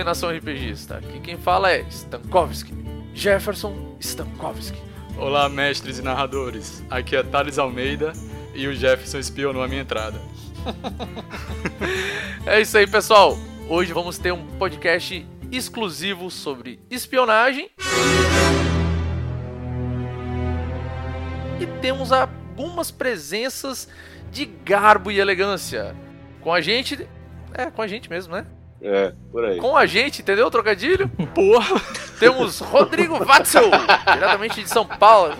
salve nação RPGista! Aqui quem fala é Stankovski, Jefferson Stankovski. Olá, mestres e narradores. Aqui é Thales Almeida e o Jefferson espionou a minha entrada. é isso aí, pessoal. Hoje vamos ter um podcast exclusivo sobre espionagem. E temos algumas presenças de garbo e elegância. Com a gente. É, com a gente mesmo, né? É, por aí. Com a gente, entendeu o trocadilho? Porra! Temos Rodrigo Watzel, diretamente de São Paulo.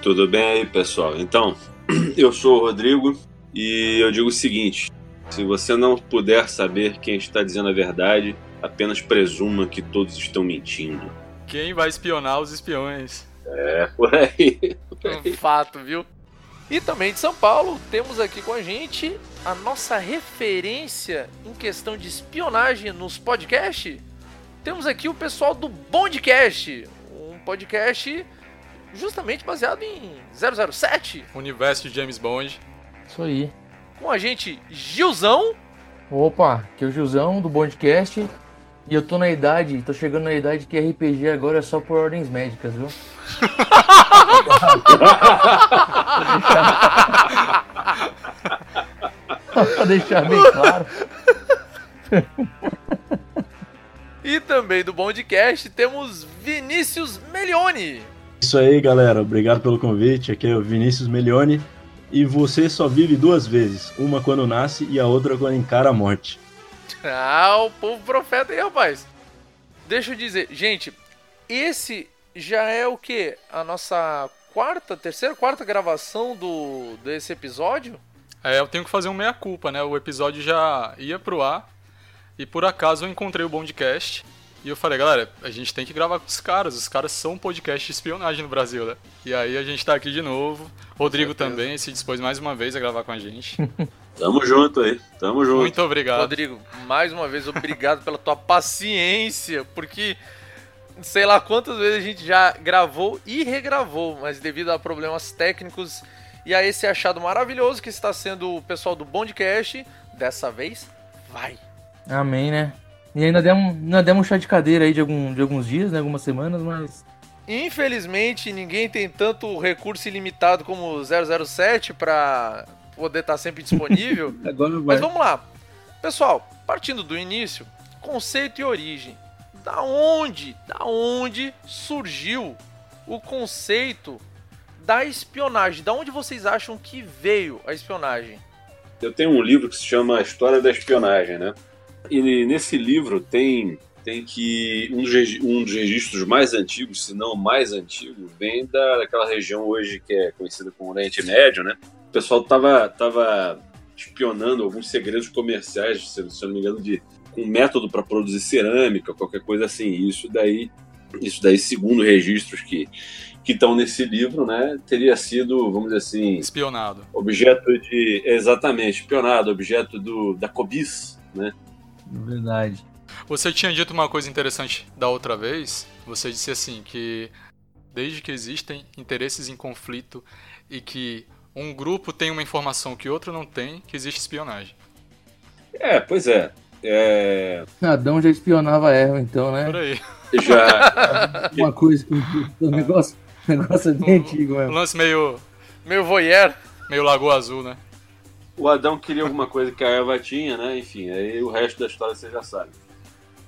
Tudo bem aí, pessoal? Então, eu sou o Rodrigo e eu digo o seguinte: se você não puder saber quem está dizendo a verdade, apenas presuma que todos estão mentindo. Quem vai espionar os espiões? É, por aí. Por aí. Um fato, viu? E também de São Paulo, temos aqui com a gente a nossa referência em questão de espionagem nos podcasts. Temos aqui o pessoal do Bondcast, um podcast justamente baseado em 007. Universo de James Bond. Isso aí. Com a gente, Gilzão. Opa, que é o Gilzão do Bondcast. E eu tô na idade, tô chegando na idade que RPG agora é só por ordens médicas, viu? pra deixar bem claro. e também do Bondcast temos Vinícius Melione. Isso aí, galera. Obrigado pelo convite. Aqui é o Vinícius Melione. E você só vive duas vezes: uma quando nasce e a outra quando encara a morte. Ah, o povo profeta aí, rapaz. Deixa eu dizer, gente, esse já é o que? A nossa quarta, terceira, quarta gravação do desse episódio? É, eu tenho que fazer um meia-culpa, né? O episódio já ia pro ar e por acaso eu encontrei o Bondcast e eu falei, galera, a gente tem que gravar com os caras, os caras são um podcast de espionagem no Brasil, né? E aí a gente tá aqui de novo. Rodrigo também se dispôs mais uma vez a gravar com a gente. Tamo junto aí, tamo junto. Muito obrigado. Rodrigo, mais uma vez, obrigado pela tua paciência, porque sei lá quantas vezes a gente já gravou e regravou, mas devido a problemas técnicos e a esse achado maravilhoso que está sendo o pessoal do Bondcast, dessa vez vai. Amém, né? E ainda demos, ainda demos um chá de cadeira aí de, algum, de alguns dias, né? Algumas semanas, mas. Infelizmente, ninguém tem tanto recurso ilimitado como 007 para poder estar tá sempre disponível. Agora vai. Mas vamos lá. Pessoal, partindo do início, conceito e origem. Da onde, da onde surgiu o conceito da espionagem? Da onde vocês acham que veio a espionagem? Eu tenho um livro que se chama História da Espionagem, né? E nesse livro tem tem que um dos, um dos registros mais antigos, se não mais antigo, vem da, daquela região hoje que é conhecida como Oriente Médio, né? O pessoal tava, tava espionando alguns segredos comerciais, se, se não me engano, de com método para produzir cerâmica, qualquer coisa assim. Isso daí, isso daí, segundo registros que que estão nesse livro, né, teria sido, vamos dizer assim, espionado. Objeto de exatamente, espionado, objeto do da cobiça, né? Verdade. Você tinha dito uma coisa interessante da outra vez. Você disse assim que desde que existem interesses em conflito e que um grupo tem uma informação que outro não tem, que existe espionagem. É, pois é. é... Adão já espionava Eva, então, né? Por aí. Já. uma coisa que o negócio, negócio é bem um, antigo mesmo. Um lance meio. Meio voyeur. Meio Lagoa Azul, né? O Adão queria alguma coisa que a Eva tinha, né? Enfim, aí o resto da história você já sabe.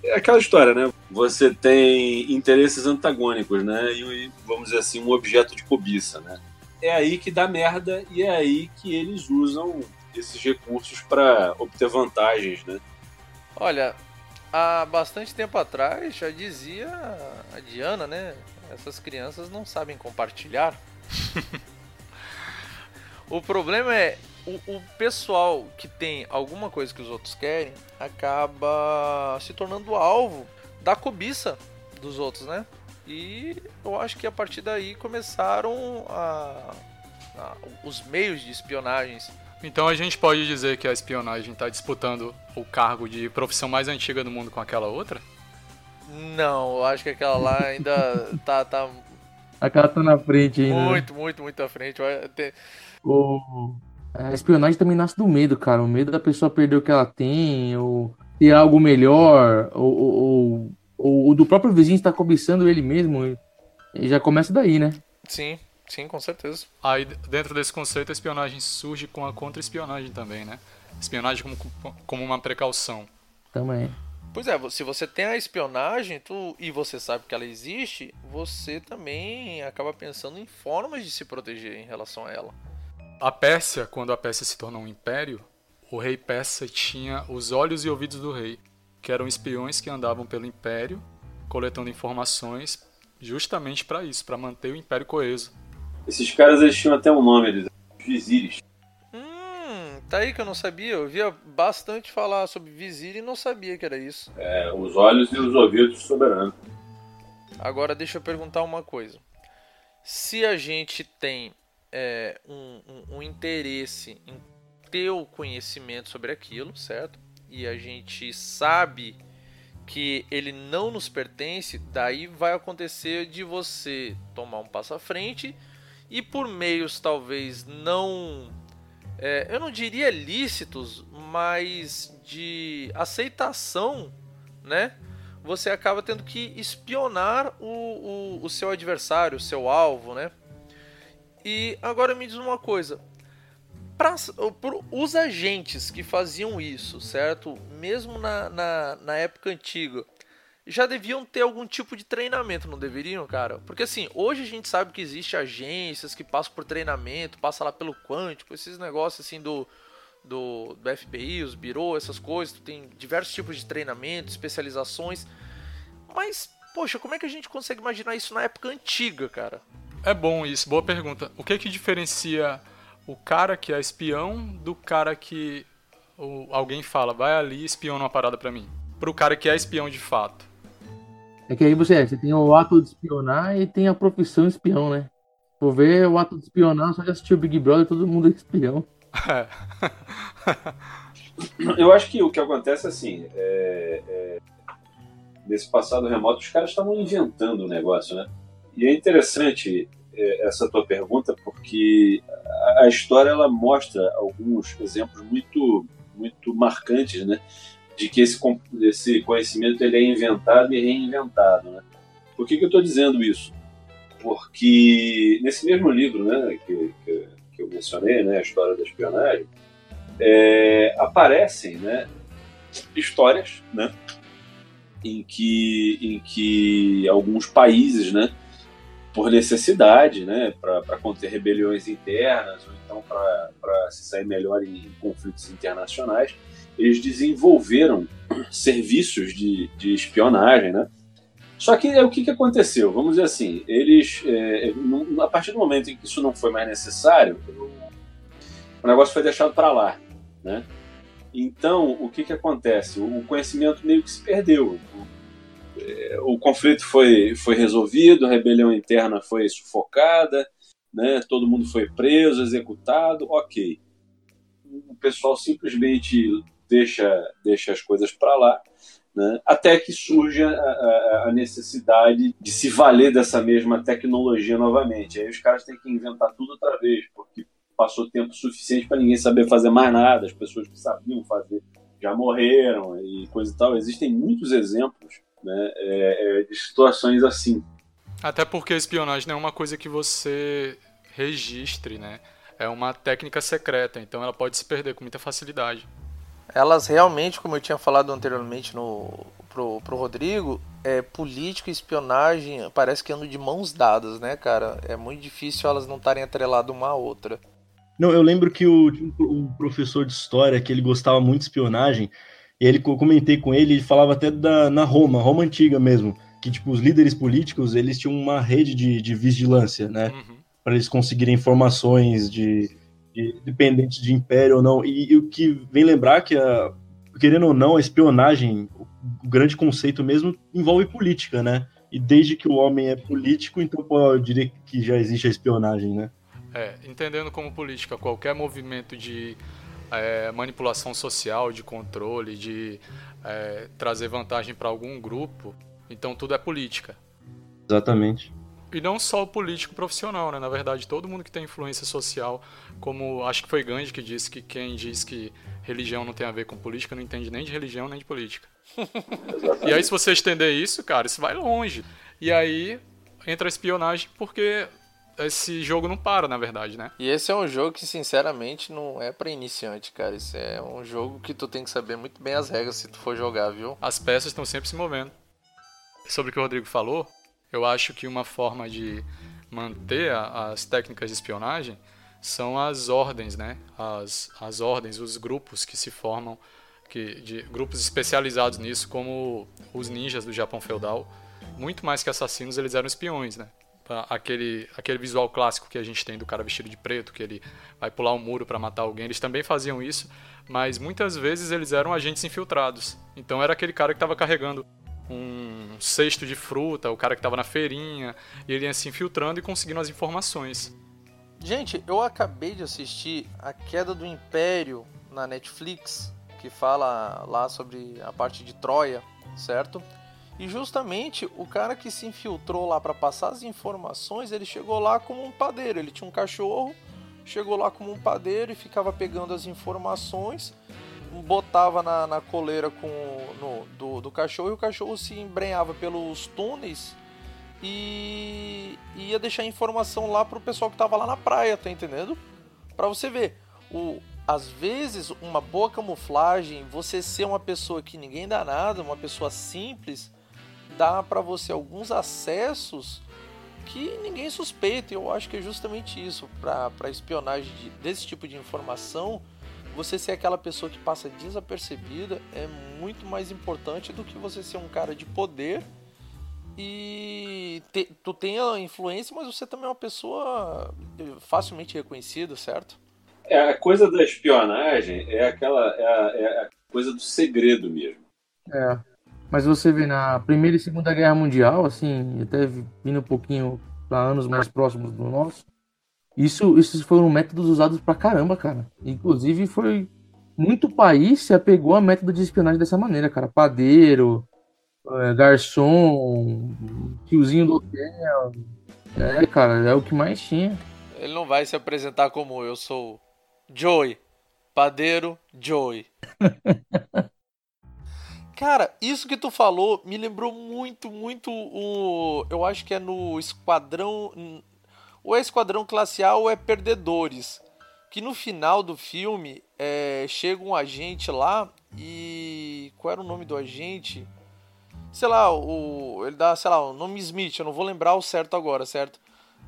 É aquela história, né? Você tem interesses antagônicos, né? E, vamos dizer assim, um objeto de cobiça, né? É aí que dá merda e é aí que eles usam esses recursos para obter vantagens, né? Olha, há bastante tempo atrás já dizia a Diana, né? Essas crianças não sabem compartilhar. o problema é o, o, pessoal que tem alguma coisa que os outros querem acaba se tornando alvo da cobiça dos outros, né? E eu acho que a partir daí começaram a, a, os meios de espionagens. Então a gente pode dizer que a espionagem está disputando o cargo de profissão mais antiga do mundo com aquela outra? Não, eu acho que aquela lá ainda tá, tá. Aquela tá na frente ainda. Né? Muito, muito, muito à frente. O... A espionagem também nasce do medo, cara. O medo da pessoa perder o que ela tem, ou ter algo melhor, ou, ou, ou, ou do próprio vizinho estar cobiçando ele mesmo. E já começa daí, né? Sim, sim, com certeza. Aí, dentro desse conceito, a espionagem surge com a contra-espionagem também, né? Espionagem como, como uma precaução. Também. Pois é, se você tem a espionagem tu, e você sabe que ela existe, você também acaba pensando em formas de se proteger em relação a ela. A Pérsia, quando a Pérsia se tornou um império, o rei persa tinha os olhos e ouvidos do rei, que eram espiões que andavam pelo império, coletando informações justamente para isso, para manter o império coeso. Esses caras eles tinham até um nome, eles vizires. Tá aí que eu não sabia. Eu via bastante falar sobre vizir e não sabia que era isso. É, os olhos e os ouvidos soberanos. Agora deixa eu perguntar uma coisa. Se a gente tem é, um, um, um interesse em ter o conhecimento sobre aquilo, certo? E a gente sabe que ele não nos pertence, daí vai acontecer de você tomar um passo à frente e por meios talvez não. É, eu não diria lícitos, mas de aceitação, né? Você acaba tendo que espionar o, o, o seu adversário, o seu alvo, né? E agora me diz uma coisa: para os agentes que faziam isso, certo? Mesmo na, na, na, época antiga, já deviam ter algum tipo de treinamento, não deveriam, cara? Porque assim, hoje a gente sabe que existe agências que passam por treinamento, passa lá pelo quântico, esses negócios assim do, do, do FBI, os birô, essas coisas, tem diversos tipos de treinamento, especializações. Mas, poxa, como é que a gente consegue imaginar isso na época antiga, cara? É bom isso, boa pergunta. O que que diferencia o cara que é espião do cara que o, alguém fala, vai ali espiona uma parada pra mim? Pro cara que é espião de fato. É que aí você, você tem o ato de espionar e tem a profissão espião, né? Por ver o ato de espionar, só de assistir o Big Brother, todo mundo é espião. É. Eu acho que o que acontece assim, é, é, nesse passado remoto, os caras estavam inventando o negócio, né? E é interessante é, essa tua pergunta porque a história ela mostra alguns exemplos muito muito marcantes, né, de que esse, esse conhecimento ele é inventado e reinventado, né? Por que, que eu estou dizendo isso? Porque nesse mesmo livro, né, que, que, que eu mencionei, né, a história da espionagem, é, aparecem, né, histórias, né, em que em que alguns países, né, por necessidade, né, para conter rebeliões internas ou então para se sair melhor em conflitos internacionais, eles desenvolveram serviços de, de espionagem, né? Só que é, o que, que aconteceu? Vamos dizer assim, eles, é, a partir do momento em que isso não foi mais necessário, o negócio foi deixado para lá, né? Então, o que, que acontece? O conhecimento meio que se perdeu o conflito foi, foi resolvido, a rebelião interna foi sufocada, né, todo mundo foi preso, executado, ok. O pessoal simplesmente deixa, deixa as coisas para lá, né, até que surge a, a, a, necessidade de se valer dessa mesma tecnologia novamente. Aí os caras têm que inventar tudo outra vez, porque passou tempo suficiente para ninguém saber fazer mais nada, as pessoas que sabiam fazer já morreram e coisa e tal. Existem muitos exemplos né, é, é, de situações assim. Até porque a espionagem não é uma coisa que você registre, né? É uma técnica secreta, então ela pode se perder com muita facilidade. Elas realmente, como eu tinha falado anteriormente no, pro, pro Rodrigo, é, política e espionagem parece que andam de mãos dadas, né, cara? É muito difícil elas não estarem atreladas uma à outra. Não, eu lembro que o, o professor de história, que ele gostava muito de espionagem, e ele eu comentei com ele, ele falava até da na Roma, Roma antiga mesmo, que tipo os líderes políticos, eles tinham uma rede de, de vigilância, né? Uhum. Para eles conseguirem informações de, de dependentes de império ou não. E, e, o que vem lembrar que a querendo ou não, a espionagem, o grande conceito mesmo envolve política, né? E desde que o homem é político, então eu diria que já existe a espionagem, né? É, entendendo como política qualquer movimento de é, manipulação social, de controle, de é, trazer vantagem para algum grupo. Então tudo é política. Exatamente. E não só o político profissional, né? Na verdade, todo mundo que tem influência social, como acho que foi Gandhi que disse que quem diz que religião não tem a ver com política não entende nem de religião nem de política. e aí, se você estender isso, cara, isso vai longe. E aí entra a espionagem porque esse jogo não para, na verdade, né? E esse é um jogo que, sinceramente, não é para iniciante, cara. Isso é um jogo que tu tem que saber muito bem as regras se tu for jogar, viu? As peças estão sempre se movendo. Sobre o que o Rodrigo falou, eu acho que uma forma de manter a, as técnicas de espionagem são as ordens, né? As, as ordens, os grupos que se formam, que, de grupos especializados nisso, como os ninjas do Japão feudal. Muito mais que assassinos, eles eram espiões, né? aquele, aquele visual clássico que a gente tem do cara vestido de preto, que ele vai pular um muro para matar alguém, eles também faziam isso, mas muitas vezes eles eram agentes infiltrados. Então era aquele cara que estava carregando um cesto de fruta, o cara que estava na feirinha, e ele ia se infiltrando e conseguindo as informações. Gente, eu acabei de assistir A Queda do Império na Netflix, que fala lá sobre a parte de Troia, certo? E justamente o cara que se infiltrou lá para passar as informações, ele chegou lá como um padeiro. Ele tinha um cachorro, chegou lá como um padeiro e ficava pegando as informações, botava na, na coleira com, no, do, do cachorro e o cachorro se embrenhava pelos túneis e ia deixar informação lá pro pessoal que tava lá na praia, tá entendendo? Para você ver, o, às vezes uma boa camuflagem, você ser uma pessoa que ninguém dá nada, uma pessoa simples, dá para você alguns acessos que ninguém suspeita. E eu acho que é justamente isso. Para espionagem de, desse tipo de informação, você ser aquela pessoa que passa desapercebida é muito mais importante do que você ser um cara de poder e te, tu tem a influência, mas você também é uma pessoa facilmente reconhecida, certo? É, a coisa da espionagem é aquela é a, é a coisa do segredo mesmo. É. Mas você vê na Primeira e Segunda Guerra Mundial, assim, até vindo um pouquinho para anos mais próximos do nosso, isso, esses foram métodos usados pra caramba, cara. Inclusive foi muito país se apegou a método de espionagem dessa maneira, cara. Padeiro, é, garçom, tiozinho do hotel. É, cara, é o que mais tinha. Ele não vai se apresentar como eu sou Joey, padeiro Joey. Cara, isso que tu falou me lembrou muito, muito o. Eu acho que é no Esquadrão. É Esquadrão Classe A ou é Perdedores. Que no final do filme é, chega um agente lá e. Qual era o nome do agente? Sei lá, o. Ele dá, sei lá, o nome Smith, eu não vou lembrar o certo agora, certo?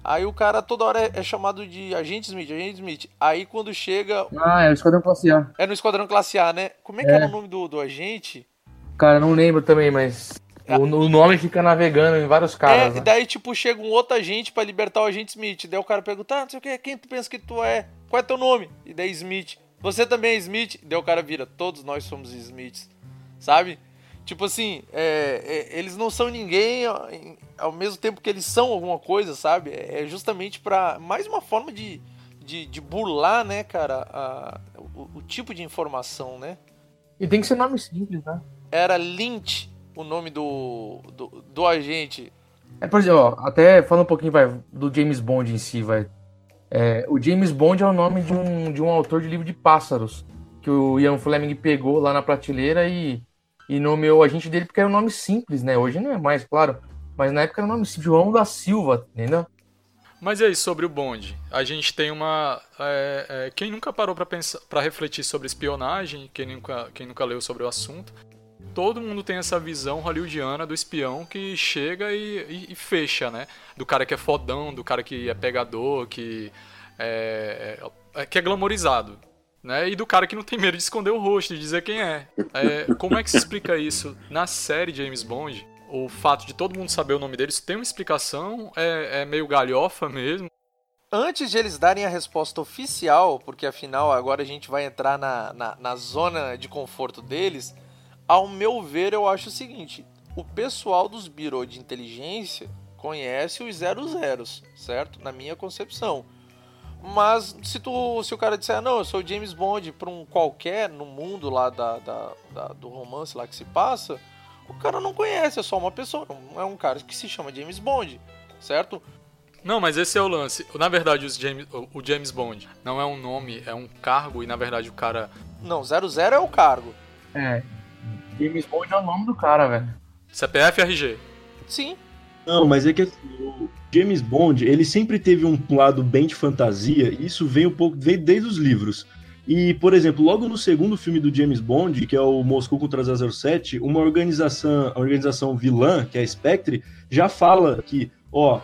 Aí o cara toda hora é, é chamado de Agente Smith, Agente Smith. Aí quando chega. Ah, é o Esquadrão Classe A. É no Esquadrão Classe A, né? Como é que é. era o nome do, do agente? Cara, não lembro também, mas o, o, nome fica navegando em vários caras. É, né? e daí, tipo, chega um outro agente para libertar o agente Smith. Daí o cara pergunta, ah, não sei o que, quem tu pensa que tu é? Qual é teu nome? E daí Smith. Você também é Smith? Daí o cara vira, todos nós somos Smiths. Sabe? Tipo assim, é, é, eles não são ninguém ao mesmo tempo que eles são alguma coisa, sabe? É, é justamente para mais uma forma de, de, de burlar, né, cara, a, o, o tipo de informação, né? E tem que ser nome simples, né? era Lynch o nome do, do, do agente. É, por exemplo, ó, até falando um pouquinho vai, do James Bond em si, vai. É, o James Bond é o nome de um, de um autor de livro de pássaros que o Ian Fleming pegou lá na prateleira e, e nomeou o agente dele porque era um nome simples, né? Hoje não é mais, claro. Mas na época era o nome João da Silva, entendeu? Mas aí, sobre o Bond, a gente tem uma. É, é, quem nunca parou para pensar, para refletir sobre espionagem, quem nunca, quem nunca leu sobre o assunto, todo mundo tem essa visão hollywoodiana do espião que chega e, e, e, fecha, né? Do cara que é fodão, do cara que é pegador, que é, é, que é glamorizado. Né? E do cara que não tem medo de esconder o rosto, de dizer quem é. é. Como é que se explica isso na série James Bond? O fato de todo mundo saber o nome deles tem uma explicação? É, é meio galhofa mesmo? Antes de eles darem a resposta oficial, porque afinal agora a gente vai entrar na, na, na zona de conforto deles, ao meu ver, eu acho o seguinte: o pessoal dos Bureau de Inteligência conhece os zero zeros, certo? Na minha concepção. Mas se tu, se o cara disser, não, eu sou James Bond para um qualquer no mundo lá da, da, da, do romance lá que se passa, o cara não conhece, é só uma pessoa, não é um cara que se chama James Bond, certo? Não, mas esse é o lance. Na verdade, os James, o- o James Bond não é um nome, é um cargo e na verdade o cara. Não, 00 é o cargo. É. James Bond é o nome do cara, velho. CPF RG. Sim. Não, mas é que assim, o James Bond, ele sempre teve um lado bem de fantasia, e isso vem um pouco, vem desde os livros. E, por exemplo, logo no segundo filme do James Bond, que é o Moscou contra 007, uma organização, a organização vilã, que é a Spectre, já fala que, ó,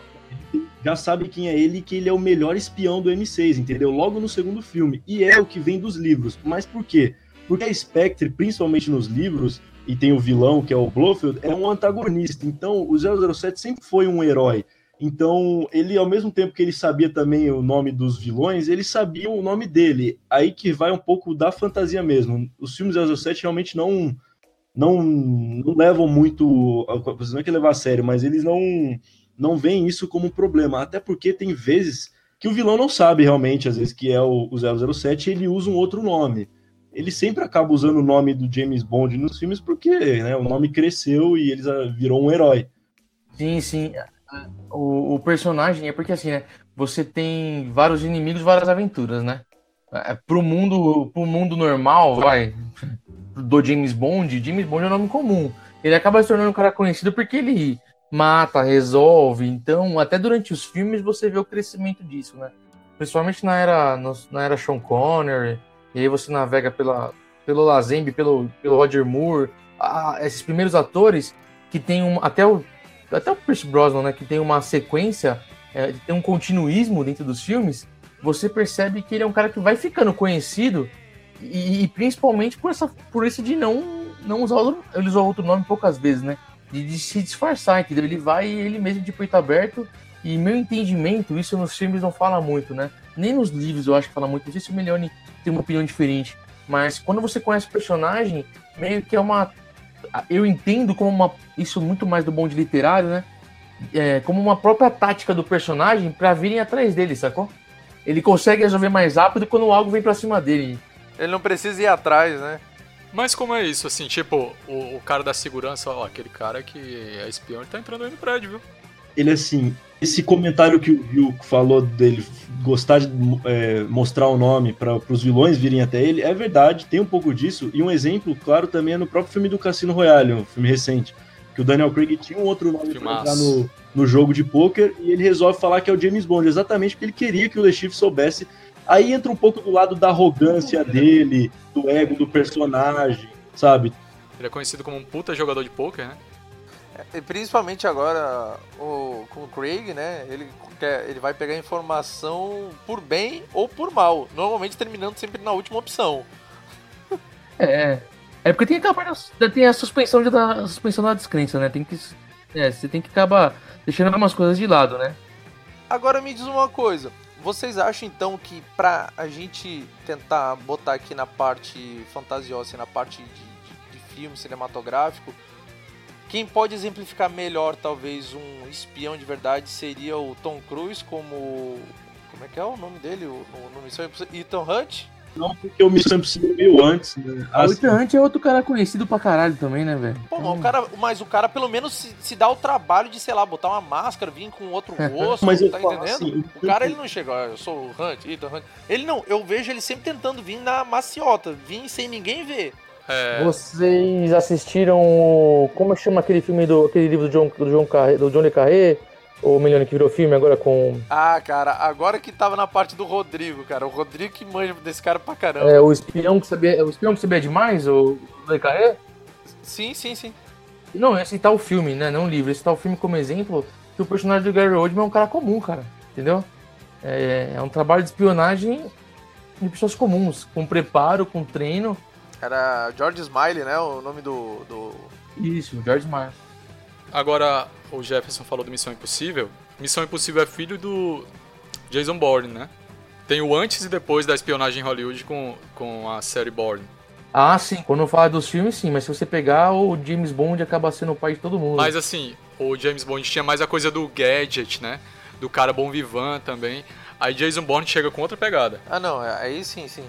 já sabe quem é ele e que ele é o melhor espião do M6, entendeu? Logo no segundo filme. E é o que vem dos livros. Mas por quê? Porque a Spectre, principalmente nos livros, e tem o vilão, que é o Blofeld, é um antagonista. Então, o 007 sempre foi um herói. Então, ele, ao mesmo tempo que ele sabia também o nome dos vilões, ele sabia o nome dele. Aí que vai um pouco da fantasia mesmo. Os filmes 007 realmente não não, não levam muito. Não é que levar a sério, mas eles não, não veem isso como um problema. Até porque tem vezes que o vilão não sabe realmente, às vezes, que é o, o 007 e ele usa um outro nome. Ele sempre acaba usando o nome do James Bond nos filmes porque né, o nome cresceu e ele ah, virou um herói. Sim, sim. O, o personagem é porque assim, né? Você tem vários inimigos, várias aventuras, né? É, pro mundo, pro mundo normal, vai, do James Bond, James Bond é um nome comum. Ele acaba se tornando um cara conhecido porque ele mata, resolve. Então, até durante os filmes você vê o crescimento disso, né? Principalmente na era, na era Sean Connery, e aí você navega pela, pelo Lazembe, pelo, pelo Roger Moore, ah, esses primeiros atores que tem um, até o até o Pierce Brosnan, né, que tem uma sequência, é, tem um continuismo dentro dos filmes, você percebe que ele é um cara que vai ficando conhecido e, e principalmente por essa por isso de não não usar outro, ele usou outro nome poucas vezes, né? De, de se disfarçar, entendeu? Ele vai ele mesmo de peito aberto e meu entendimento, isso nos filmes não fala muito, né? Nem nos livros eu acho que fala muito. Não sei se o Melione tem uma opinião diferente, mas quando você conhece o personagem, meio que é uma eu entendo como uma isso muito mais do bonde literário, né? É, como uma própria tática do personagem pra virem atrás dele, sacou? Ele consegue resolver mais rápido quando algo vem pra cima dele. Ele não precisa ir atrás, né? Mas como é isso, assim, tipo, o, o cara da segurança, ó, aquele cara que é espião, ele tá entrando aí no prédio, viu? Ele, assim, esse comentário que o Rio falou dele gostar de é, mostrar o nome para os vilões virem até ele, é verdade, tem um pouco disso. E um exemplo, claro, também é no próprio filme do Cassino Royale, um filme recente. Que o Daniel Craig tinha um outro nome para entrar no, no jogo de pôquer e ele resolve falar que é o James Bond, exatamente porque ele queria que o Le Chiffre soubesse. Aí entra um pouco do lado da arrogância dele, do ego do personagem, sabe? Ele é conhecido como um puta jogador de pôquer, né? E principalmente agora o, com o Craig, né? Ele, quer, ele vai pegar informação por bem ou por mal. Normalmente terminando sempre na última opção. É. É porque tem aquela parte da, tem a suspensão, de, da, a suspensão da descrença, né? Tem que. É, você tem que acabar deixando algumas coisas de lado, né? Agora me diz uma coisa. Vocês acham então que pra a gente tentar botar aqui na parte fantasiosa na parte de, de, de filme cinematográfico, quem pode exemplificar melhor talvez um espião de verdade seria o Tom Cruise como como é que é o nome dele o, no, no Missão Impossível? Ethan Hunt? Não porque o Missão Impossível veio antes, né? O Assim, Ethan Hunt é outro cara conhecido pra caralho também, né, velho? Pô, mas o cara, mas o cara pelo menos se, se dá o trabalho de, sei lá, botar uma máscara, vir com outro rosto, Mas tá entendendo? assim, o cara ele não chega, ó, eu sou o Hunt, Ethan Hunt. Ele não, eu vejo ele sempre tentando vir na maciota, vir sem ninguém ver. É, Vocês assistiram. Como chama aquele filme do. aquele livro do John, do John Carré, do Carré? O Milhone que virou filme agora com. Ah, cara, agora que tava na parte do Rodrigo, cara. O Rodrigo que manja desse cara pra caramba. É, o espião que sabia. O espião que sabia demais, o Johnny Carré? Sim, sim, sim. Não, citar o filme, né? Não o livro. Citar o filme como exemplo que o personagem do Gary Oldman é um cara comum, cara. Entendeu? É, é um trabalho de espionagem de pessoas comuns, com preparo, com treino. Era George Smiley, né? O nome do. do... Isso, George Martin. agora, o Jefferson falou do Missão Impossível. Missão Impossível é filho do Jason Bourne, né? Tem o antes e depois da espionagem em Hollywood com, com a série Bourne. Ah, sim. Quando eu falar dos filmes, sim. Mas se você pegar, o James Bond acaba sendo o pai de todo mundo. Mas assim, o James Bond tinha mais a coisa do gadget, né? Do cara bom vivant também. Aí Jason Bourne chega com outra pegada. Ah, não, é- aí sim, sim.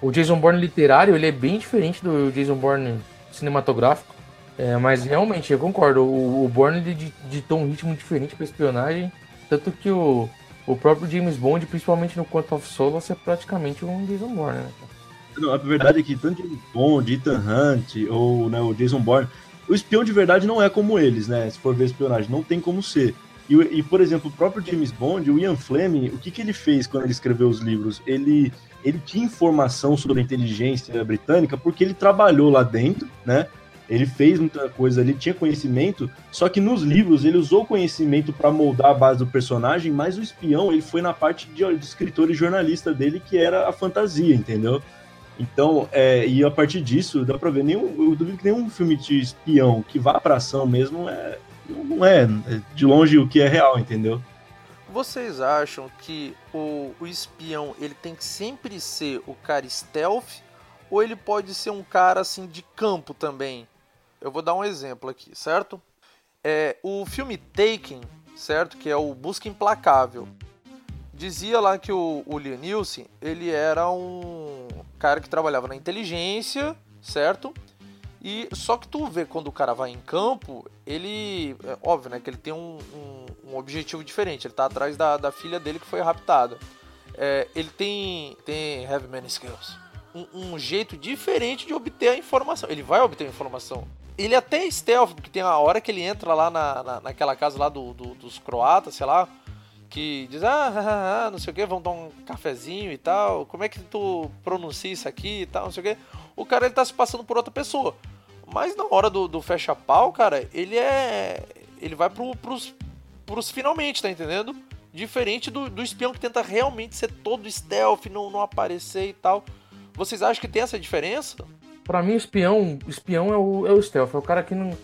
O Jason Bourne literário, ele é bem diferente do Jason Bourne cinematográfico. É, mas realmente, eu concordo. O, o Bourne ele di- ditou um ritmo diferente pra espionagem. Tanto que o, o próprio James Bond, principalmente no Quantum of Solace, é praticamente um Jason Bourne, né? Não, a verdade é que tanto James Bond, Ethan Hunt ou né, o Jason Bourne, o espião de verdade não é como eles, né? Se for ver espionagem, não tem como ser. E, e, por exemplo, o próprio James Bond, o Ian Fleming, o que, que ele fez quando ele escreveu os livros? Ele, ele tinha informação sobre a inteligência britânica porque ele trabalhou lá dentro, né? Ele fez muita coisa ali, tinha conhecimento, só que nos livros ele usou conhecimento para moldar a base do personagem, mas o espião ele foi na parte de, de escritor e jornalista dele, que era a fantasia, entendeu? Então, é, e a partir disso, dá pra ver, nenhum, eu duvido que nenhum filme de espião que vá pra ação mesmo é, não é, é de longe o que é real, entendeu? Vocês acham que o, o espião ele tem que sempre ser o cara stealth ou ele pode ser um cara assim de campo também? Eu vou dar um exemplo aqui, certo? É, o filme Taken, certo? Que é o Busca Implacável. Dizia lá que o, o Nielsen, ele era um cara que trabalhava na inteligência, certo? E só que tu vê quando o cara vai em campo, ele. É óbvio, né? Que ele tem um, um, um objetivo diferente. Ele tá atrás da, da filha dele que foi raptada. É, ele tem. Tem Heavy Man Skills. Um, um, jeito diferente de obter a informação. Ele vai obter a informação. Ele até é stealth, porque tem a hora que ele entra lá na, na, naquela casa lá do, do, dos croatas, sei lá. Que diz, ah, não sei o que, vamos dar um cafezinho e tal. Como é que tu pronuncia isso aqui e tal, não sei o que o cara ele tá se passando por outra pessoa. Mas na hora do, do fecha-pau, cara, ele é. Ele vai pro, pros, pros finalmente, tá entendendo? Diferente do, do espião que tenta realmente ser todo stealth, não, não aparecer e tal. Vocês acham que tem essa diferença? Para mim, espião, espião é o, é o stealth, é o cara que não.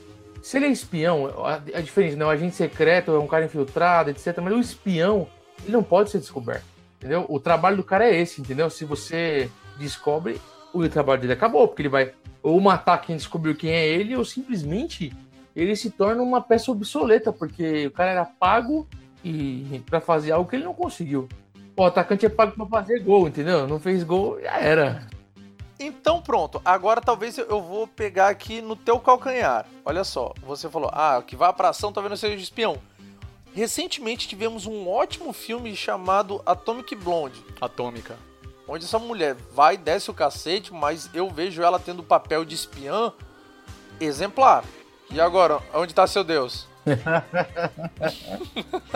Se ele é espião, é diferente, né? O agente secreto é um cara infiltrado, etc. Mas o espião, ele não pode ser descoberto, entendeu? O trabalho do cara é esse, entendeu? Se você descobre, o trabalho dele acabou, porque ele vai ou matar quem descobriu quem é ele, ou simplesmente ele se torna uma peça obsoleta, porque o cara era pago e para fazer algo que ele não conseguiu. O atacante é pago para fazer gol, entendeu? Não fez gol, já era. Então pronto, agora talvez eu vou pegar aqui no teu calcanhar. Olha só, você falou, ah, que vai pra ação talvez não seja de espião. Recentemente tivemos um ótimo filme chamado Atomic Blonde. Atômica onde essa mulher vai, desce o cacete, mas eu vejo ela tendo o papel de espiã exemplar. E agora, onde está seu Deus?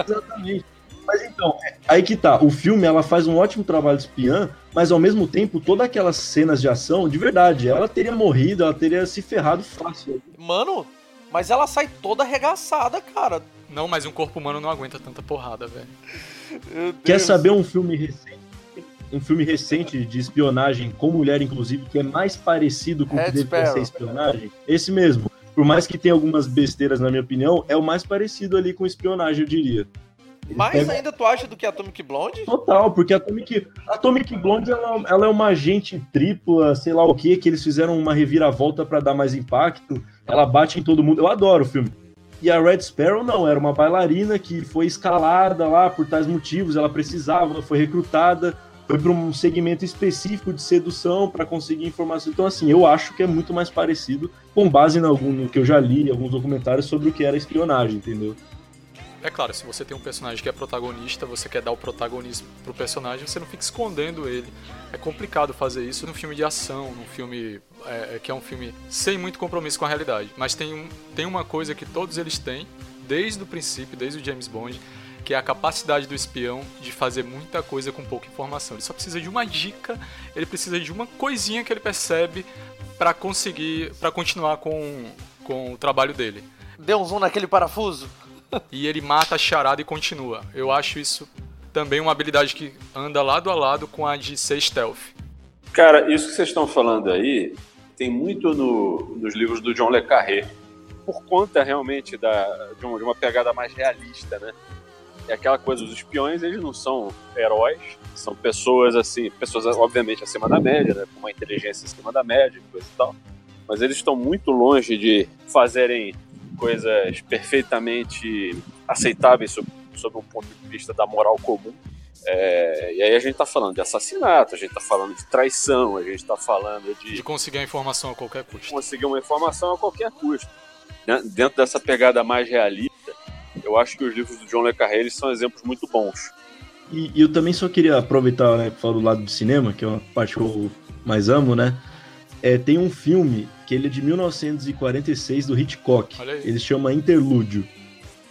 Exatamente. Mas então, aí que tá. O filme ela faz um ótimo trabalho de espiã, mas ao mesmo tempo, todas aquelas cenas de ação, de verdade, ela teria morrido, ela teria se ferrado fácil. Mano, mas ela sai toda arregaçada, cara. Não, mas um corpo humano não aguenta tanta porrada, velho. Quer saber um filme recente um filme recente de espionagem com mulher, inclusive, que é mais parecido com o que deve ser espionagem. Esse mesmo. Por mais que tenha algumas besteiras, na minha opinião, é o mais parecido ali com espionagem, eu diria. Mais pega... ainda tu acha do que Atomic Blonde? Total, porque Atomic, Atomic Blonde ela, ela é uma agente tripla, sei lá o que, que eles fizeram uma reviravolta para dar mais impacto. Ela bate em todo mundo. Eu adoro o filme. E a Red Sparrow não, era uma bailarina que foi escalada lá por tais motivos, ela precisava, foi recrutada foi para um segmento específico de sedução para conseguir informação. Então, assim, eu acho que é muito mais parecido com base em algum, no que eu já li, alguns documentários sobre o que era espionagem, entendeu? É claro, se você tem um personagem que é protagonista, você quer dar o protagonismo pro personagem, você não fica escondendo ele. É complicado fazer isso num filme de ação, num filme é, é que é um filme sem muito compromisso com a realidade. Mas tem, um, tem uma coisa que todos eles têm, desde o princípio, desde o James Bond, que é a capacidade do espião de fazer muita coisa com pouca informação. Ele só precisa de uma dica, ele precisa de uma coisinha que ele percebe para conseguir, para continuar com, com o trabalho dele. Deu um zoom naquele parafuso. e ele mata a charada e continua. Eu acho isso também uma habilidade que anda lado a lado com a de ser stealth. Cara, isso que vocês estão falando aí tem muito no, nos livros do John Le Carré, por conta realmente da, de, uma, de uma pegada mais realista, né? É aquela coisa, os espiões, eles não são heróis, são pessoas assim, pessoas obviamente acima da média, né, com uma inteligência acima da média, coisa e tal, mas eles estão muito longe de fazerem coisas perfeitamente aceitáveis sob, sob um ponto de vista da moral comum. É, e aí a gente está falando de assassinato, a gente está falando de traição, a gente está falando de... De conseguir a informação a qualquer custo. Conseguir uma informação a qualquer custo. Dentro dessa pegada mais realista, eu acho que os livros do John Le Carré eles são exemplos muito bons. E, e eu também só queria aproveitar, né, pra falar do lado do cinema, que é uma parte que eu mais amo, né? É, tem um filme que ele é de 1946 do Hitchcock. Ele se chama Interlúdio.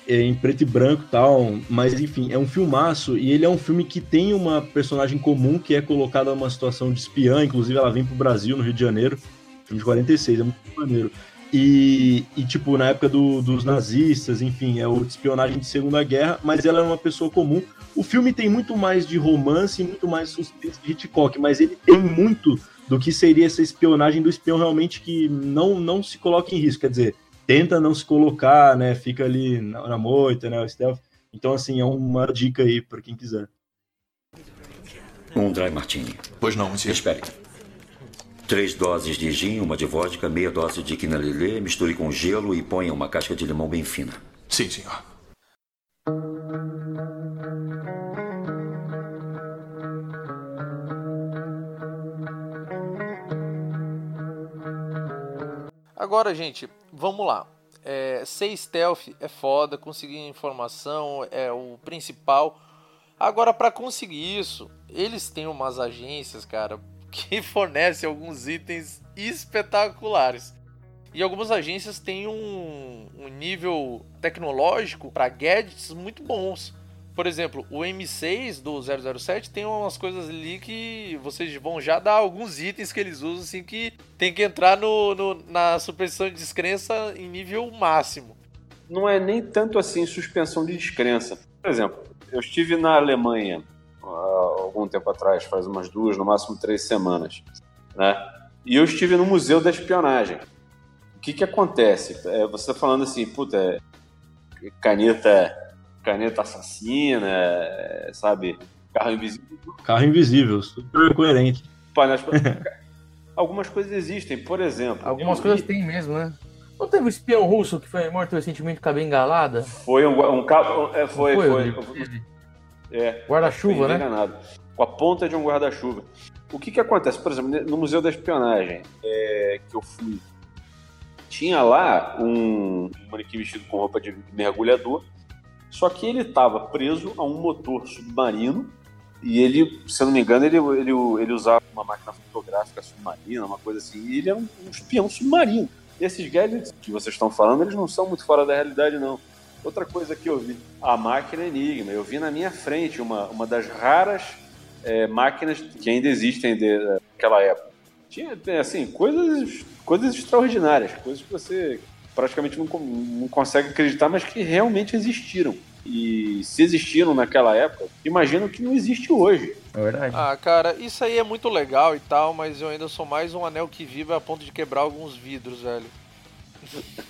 É em preto e branco e tal, mas enfim, é um filmaço e ele é um filme que tem uma personagem comum que é colocada numa situação de espiã, inclusive ela vem pro Brasil, no Rio de Janeiro, filme de 46, é muito maneiro. E, e tipo, na época do- dos nazistas, enfim, é o de espionagem de Segunda Guerra, mas ela é uma pessoa comum. O filme tem muito mais de romance e muito mais suspense de Hitchcock, mas ele tem muito do que seria essa espionagem do espião realmente que não, não se coloca em risco, quer dizer, tenta não se colocar, né, fica ali na, na moita, né, o stealth. Então, assim, é uma dica aí pra quem quiser. Um dry martini. Pois não, monsieur. Espere. Três doses de gin, uma de vodka, meia dose de quinalilê, misture com gelo e ponha uma casca de limão bem fina. Sim, senhor. Agora, gente, vamos lá. É, ser stealth é foda, conseguir informação é o principal. Agora, pra conseguir isso, eles têm umas agências, cara, que fornecem alguns itens espetaculares. E algumas agências têm um, um nível tecnológico para gadgets muito bons. Por exemplo, o M6 do 007 tem umas coisas ali que vocês vão já dar alguns itens que eles usam, assim, que tem que entrar no, no- na suspensão de descrença em nível máximo. não é nem tanto assim suspensão de descrença. Por exemplo, eu estive na Alemanha algum tempo atrás, faz umas duas, no máximo três semanas, né? E eu estive no Museu da Espionagem. O que que acontece? É, você tá falando assim, puta, é, caneta, caneta assassina, é, sabe? Carro invisível. Carro invisível, super coerente. Algumas coisas existem, por exemplo. Algumas coisas vi- tem mesmo, né? Não teve o espião russo que foi morto recentemente com a bengalada? Foi um, um carro. É, foi, foi. Rodrigo? Teve. É, Guarda-chuva, né? enganado. Com a ponta de um guarda-chuva. O que que acontece? Por exemplo, no Museu da Espionagem, é, que eu fui, tinha lá um manequim vestido com roupa de mergulhador, só que ele estava preso a um motor submarino e ele, se eu não me engano, ele, ele, ele usava uma máquina fotográfica submarina, uma coisa assim, e ele é um, um espião submarino. E esses gadgets que vocês estão falando, eles não são muito fora da realidade, não. Outra coisa que eu vi, a máquina Enigma. Eu vi na minha frente uma, uma das raras é, máquinas que ainda existem de- daquela época. Tinha, assim, coisas, coisas extraordinárias, coisas que você praticamente não, não consegue acreditar, mas que realmente existiram. E se existiram naquela época, imagino que não existe hoje. É verdade. Ah, cara, isso aí é muito legal e tal, mas eu ainda sou mais um anel que vive a ponto de quebrar alguns vidros, velho.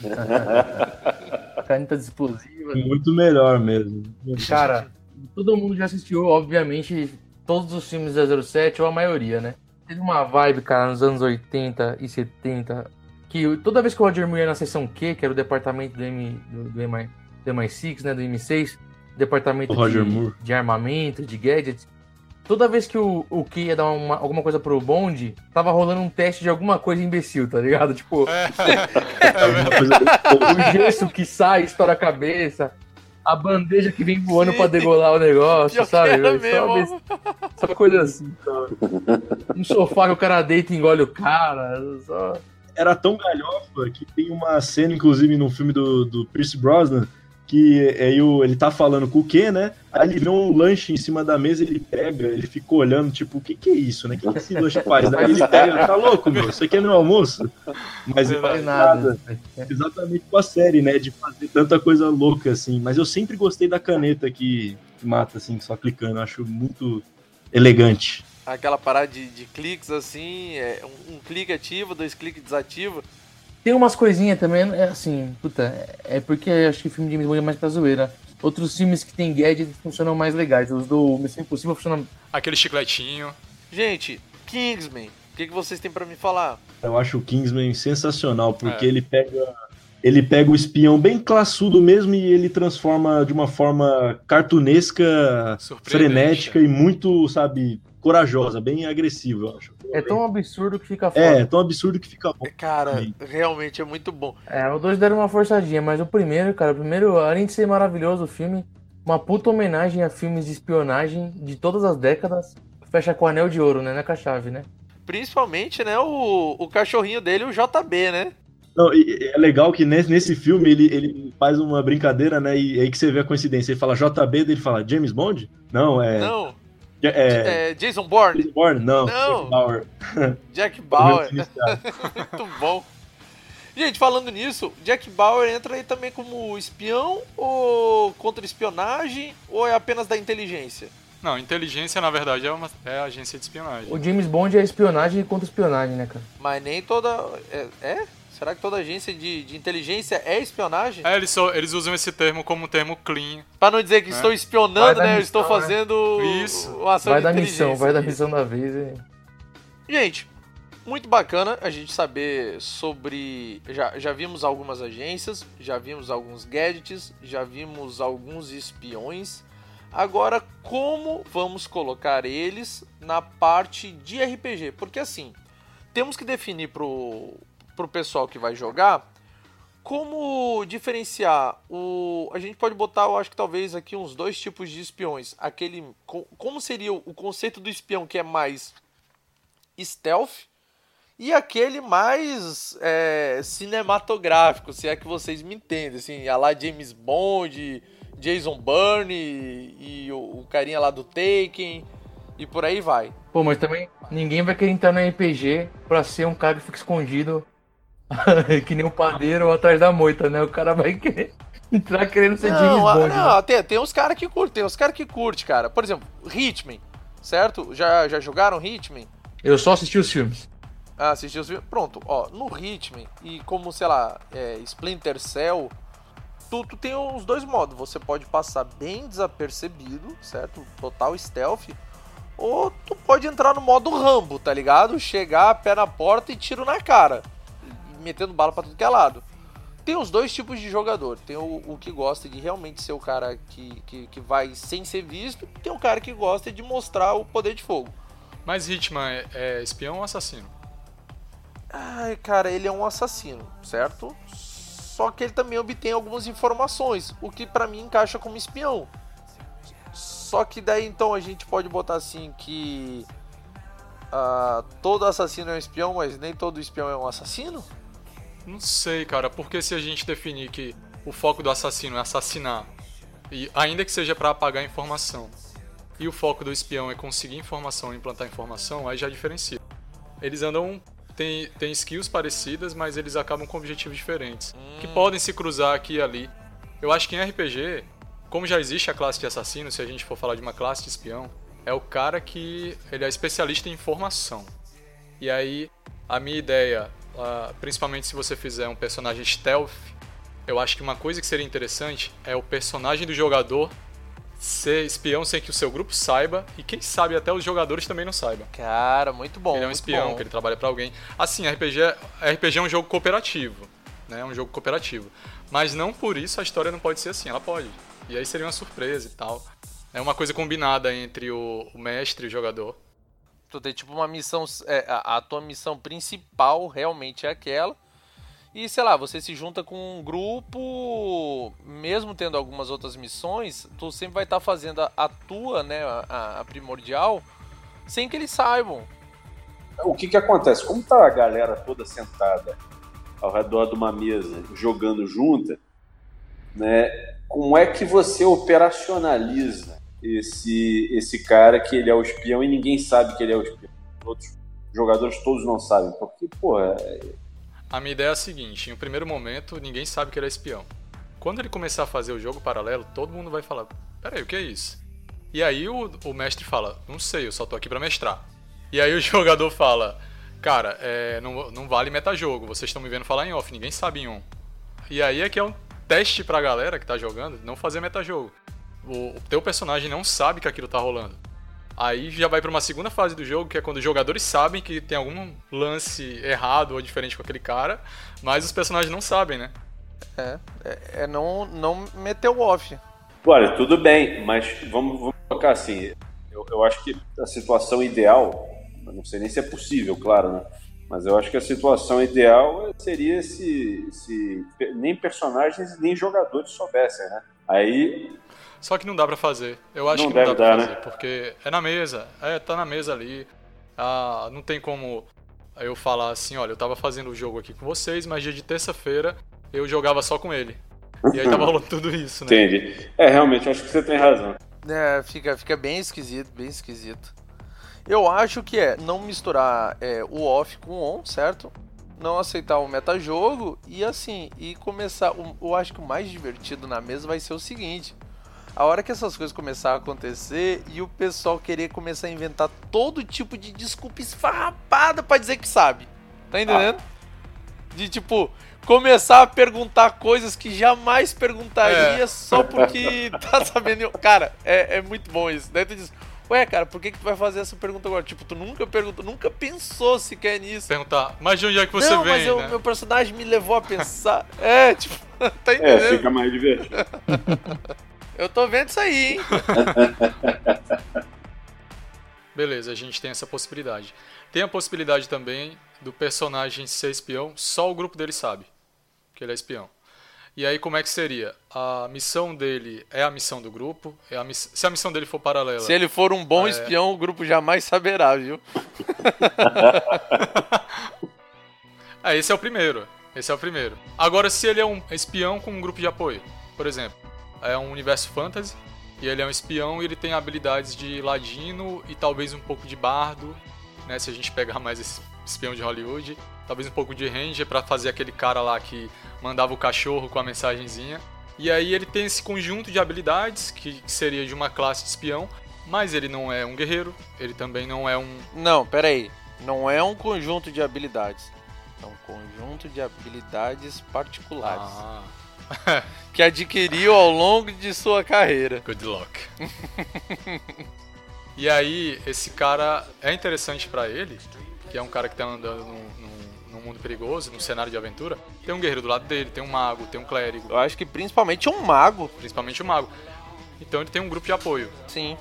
Caneta explosiva. Muito melhor mesmo. Cara, todo mundo já assistiu, obviamente, todos os filmes da 07, ou a maioria, né? Teve uma vibe, cara, nos anos 80 e 70, que toda vez que o Roger Moore ia na seção Q, que era o departamento do, M, do, do, MI, do MI6, né, do M6, departamento de, Moore. de armamento, de gadgets, toda vez que o, o Q ia dar uma- alguma coisa pro Bond, tava rolando um teste de alguma coisa imbecil, tá ligado? Tipo, bem- o gesso que sai, estoura a cabeça, a bandeja que vem voando Sim. pra degolar o negócio, que sabe? Só, mesmo. bes- só coisa assim, sabe? Um sofá que o cara deita e engole o cara. Só... Era tão galhofa que tem uma cena, inclusive, no filme do, do Pierce Brosnan, que aí o, ele tá falando com o quê, né? Aí ele vê um lanche em cima da mesa, ele pega, ele fica olhando, tipo, o que que é isso, né? O que que esse lanche faz? Aí ele pega, tá louco, meu? Isso aqui é meu almoço? Mas Não faz nada. nada. Exatamente com a série, né? De fazer tanta coisa louca, assim. Mas eu sempre gostei da caneta que, que mata, assim, só clicando. Eu acho muito elegante. Aquela parada de, de cliques assim, é, um, um clique ativa, dois cliques desativa. Tem umas coisinhas também, é assim, puta, é porque eu acho que filme de James Bond é mais pra zoeira. Outros filmes que tem gadgets funcionam mais legais. Os do Missão Impossível funcionam. Aquele chicletinho. Gente, Kingsman, o que, que vocês têm pra me falar? Eu acho o Kingsman sensacional, porque É. ele pega. Ele pega o espião bem classudo mesmo e ele transforma de uma forma cartunesca, frenética e muito, sabe, corajosa, bem agressiva, eu acho. É tão absurdo que fica foda. É, tão absurdo que fica bom. Cara, Sim. realmente é muito bom. É, os dois deram uma forçadinha, mas o primeiro, cara, o primeiro, além de ser maravilhoso o filme, uma puta homenagem a filmes de espionagem de todas as décadas. Fecha com anel de ouro, né? Não é com a chave, né? Principalmente, né, o, o cachorrinho dele, o JB, né? Não, e é legal que nesse, nesse filme ele, ele faz uma brincadeira, né? E aí que você vê a coincidência. Ele fala JB, dele fala James Bond? Não, é. Não. É, É, Jason Bourne. James Bourne? Não. Não. Jack Bauer. Jack Bauer. Muito bom. Gente, falando nisso, Jack Bauer entra aí também como espião ou contra-espionagem ou é apenas da inteligência? Não, inteligência, na verdade, é uma é agência de espionagem. O James Bond é espionagem e contra-espionagem, né, cara? Mas nem toda. É? é? Será que toda agência de, de inteligência é espionagem? É, eles, só, eles usam esse termo como um termo clean. Pra não dizer que É. estou espionando, né? Eu missão, estou né? fazendo Isso. uma ação Vai de da inteligência. missão, vai da missão da vez. E... Gente, muito bacana a gente saber sobre. Já, já vimos algumas agências, já vimos alguns gadgets, já vimos alguns espiões. Agora, como vamos colocar eles na parte de RPG? Porque assim, temos que definir pro, pro pessoal que vai jogar como diferenciar o. A gente pode botar, eu acho que talvez aqui uns dois tipos de espiões. Aquele. co- Como seria o conceito do espião que é mais stealth e aquele mais é, cinematográfico, se é que vocês me entendem, assim, a lá James Bond, Jason Bourne e o, o carinha lá do Taken e por aí vai. Pô, mas também ninguém vai querer entrar no RPG pra ser um cara que fica escondido que nem um padeiro atrás da moita, né? O cara vai querer entrar querendo ser James Não, a- Bond. né? não tem, tem uns caras que curtem, tem uns caras que curtem, cara. Por exemplo, Hitman, certo? Já, já jogaram Hitman? Eu só assisti os filmes. Ah, assistiu os filmes? Pronto, ó, no Hitman e como, sei lá, é, Splinter Cell, tu, tu tem os dois modos. Você pode passar bem desapercebido, certo? Total stealth. Ou tu pode entrar no modo Rambo, tá ligado? Chegar, pé na porta e tiro na cara. Metendo bala pra tudo que é lado. Tem os dois tipos de jogador. Tem o, o que gosta de realmente ser o cara que, que, que vai sem ser visto. E tem o cara que gosta de mostrar o poder de fogo. Mas Hitman é, é espião ou assassino? Ai, cara, ele é um assassino, certo? Só que ele também obtém algumas informações, o que pra mim encaixa como espião. Só que daí então a gente pode botar assim que ah, todo assassino é um espião, mas nem todo espião é um assassino? Não sei, cara, porque se a gente definir que o foco do assassino é assassinar, e ainda que seja pra apagar informação, e o foco do espião é conseguir informação e implantar informação, aí já diferencia. Eles andam. Tem, tem skills parecidas, mas eles acabam com objetivos diferentes. Que podem se cruzar aqui e ali. Eu acho que em RPG, como já existe a classe de assassino, se a gente for falar de uma classe de espião, é o cara que ele é especialista em informação. E aí, a minha ideia, ah, principalmente se você fizer um personagem stealth, eu acho que uma coisa que seria interessante é o personagem do jogador ser espião sem que o seu grupo saiba e quem sabe até os jogadores também não saibam. Cara, muito bom. ele é um espião, bom. que ele trabalha pra alguém. Assim, RPG, é- RPG é um jogo cooperativo, né? É um jogo cooperativo. Mas não por isso a história não pode ser assim, ela pode. E aí seria uma surpresa e tal. É uma coisa combinada entre o, o mestre e o jogador. Tu tem tipo uma missão. é, a, a tua missão principal realmente é aquela. E sei lá, você se junta com um grupo, mesmo tendo algumas outras missões, tu sempre vai estar fazendo a, a tua, né, a, a primordial, sem que eles saibam. O que que acontece? Como tá a galera toda sentada ao redor de uma mesa, jogando junta, né? Como é que você operacionaliza esse esse cara que ele é o espião e ninguém sabe que ele é o espião? Os outros jogadores todos não sabem, porque, porra, A minha ideia é a seguinte: em um primeiro momento, ninguém sabe que ele é espião. Quando ele começar a fazer o jogo paralelo, todo mundo vai falar: peraí, o que é isso? E aí o, o mestre fala: não sei, eu só tô aqui pra mestrar. E aí o jogador fala: cara, é, não, não vale metajogo, vocês estão me vendo falar em off, ninguém sabe em on. E aí é que é um teste pra galera que tá jogando não fazer metajogo. O, o teu personagem não sabe que aquilo tá rolando. Aí já vai pra uma segunda fase do jogo, que é quando os jogadores sabem que tem algum lance errado ou diferente com aquele cara, mas os personagens não sabem, né? É, é, é não, não meter o off. Olha, tudo bem, mas vamos, vamos colocar assim. Eu, eu acho que a situação ideal, não sei nem se é possível, claro, né? Mas eu acho que a situação ideal seria se, se nem personagens nem jogadores soubessem, né? Aí Só que não dá pra fazer. Eu acho Não que não dá deve pra dar, fazer, né? porque é na mesa. É, tá na mesa ali. Ah, não tem como eu falar assim, olha, eu tava fazendo o jogo aqui com vocês, mas dia de terça-feira eu jogava só com ele. E aí tava rolando tudo isso, né? Entendi. É, realmente, acho que você tem razão. É, fica, fica bem esquisito, bem esquisito. Eu acho que é não misturar é, o off com o on, certo? Não aceitar o metajogo e assim, e começar. o- Eu acho que o mais divertido na mesa vai ser o seguinte. A hora que essas coisas começar a acontecer e o pessoal querer começar a inventar todo tipo de desculpa esfarrapada pra dizer que sabe. Tá entendendo? De tipo, começar a perguntar coisas que jamais perguntaria É. só porque tá sabendo. Cara, é, é muito bom isso. Daí tu diz, ué, cara, por que, que tu vai fazer essa pergunta agora? Tipo, tu nunca perguntou, nunca pensou sequer nisso. Perguntar, mas de onde é que você Não, vem, mas eu- né? meu personagem me levou a pensar. é, tipo, tá É, entendendo? fica mais divertido. Eu tô vendo isso aí, hein? Beleza, a gente tem essa possibilidade. Tem a possibilidade também do personagem ser espião, só o grupo dele sabe que ele é espião. E aí como é que seria? A missão dele é a missão do grupo? É a miss... Se a missão dele for paralela, Se ele for um bom É. espião, o grupo jamais saberá, viu? Ah, esse é o primeiro. Esse é o primeiro. Agora, se ele é um espião com um grupo de apoio, por exemplo, é um universo fantasy e ele é um espião e ele tem habilidades de ladino e talvez um pouco de bardo, né? Se a gente pegar mais esse espião de Hollywood, talvez um pouco de ranger pra fazer aquele cara lá que mandava o cachorro com a mensagenzinha. E aí ele tem esse conjunto de habilidades que seria de uma classe de espião, mas ele não é um guerreiro, ele também não é um Não, pera aí. Não é um conjunto de habilidades. É um conjunto de habilidades particulares. ah, Que adquiriu ao longo de sua carreira. Good luck. e aí, esse cara é interessante pra ele, que é um cara que tá andando num, num- num mundo perigoso, num cenário de aventura. Tem um guerreiro do lado dele, tem um mago, tem um clérigo, Eu acho que principalmente um mago. principalmente o mago. Então ele tem um grupo de apoio. Sim,